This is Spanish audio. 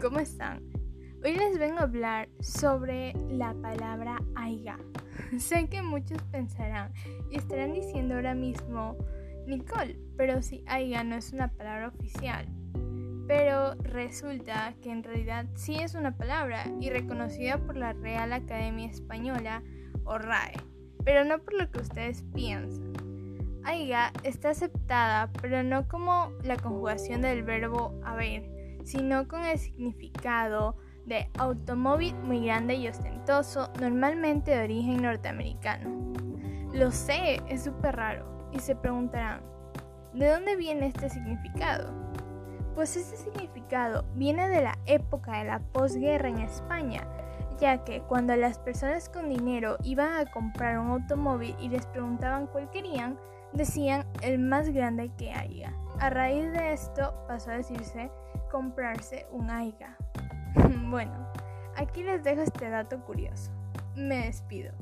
¿cómo están? Hoy les vengo a hablar sobre la palabra aiga. sé que muchos pensarán y estarán diciendo ahora mismo, Nicole, pero si aiga no es una palabra oficial. Pero resulta que en realidad sí es una palabra y reconocida por la Real Academia Española o RAE, pero no por lo que ustedes piensan. Aiga está aceptada, pero no como la conjugación del verbo haber, sino con el significado de automóvil muy grande y ostentoso, normalmente de origen norteamericano. Lo sé, es súper raro, y se preguntarán, ¿de dónde viene este significado? Pues este significado viene de la época de la posguerra en España, ya que cuando las personas con dinero iban a comprar un automóvil y les preguntaban cuál querían, decían el más grande que haya. A raíz de esto pasó a decirse comprarse un AIGA. bueno, aquí les dejo este dato curioso. Me despido.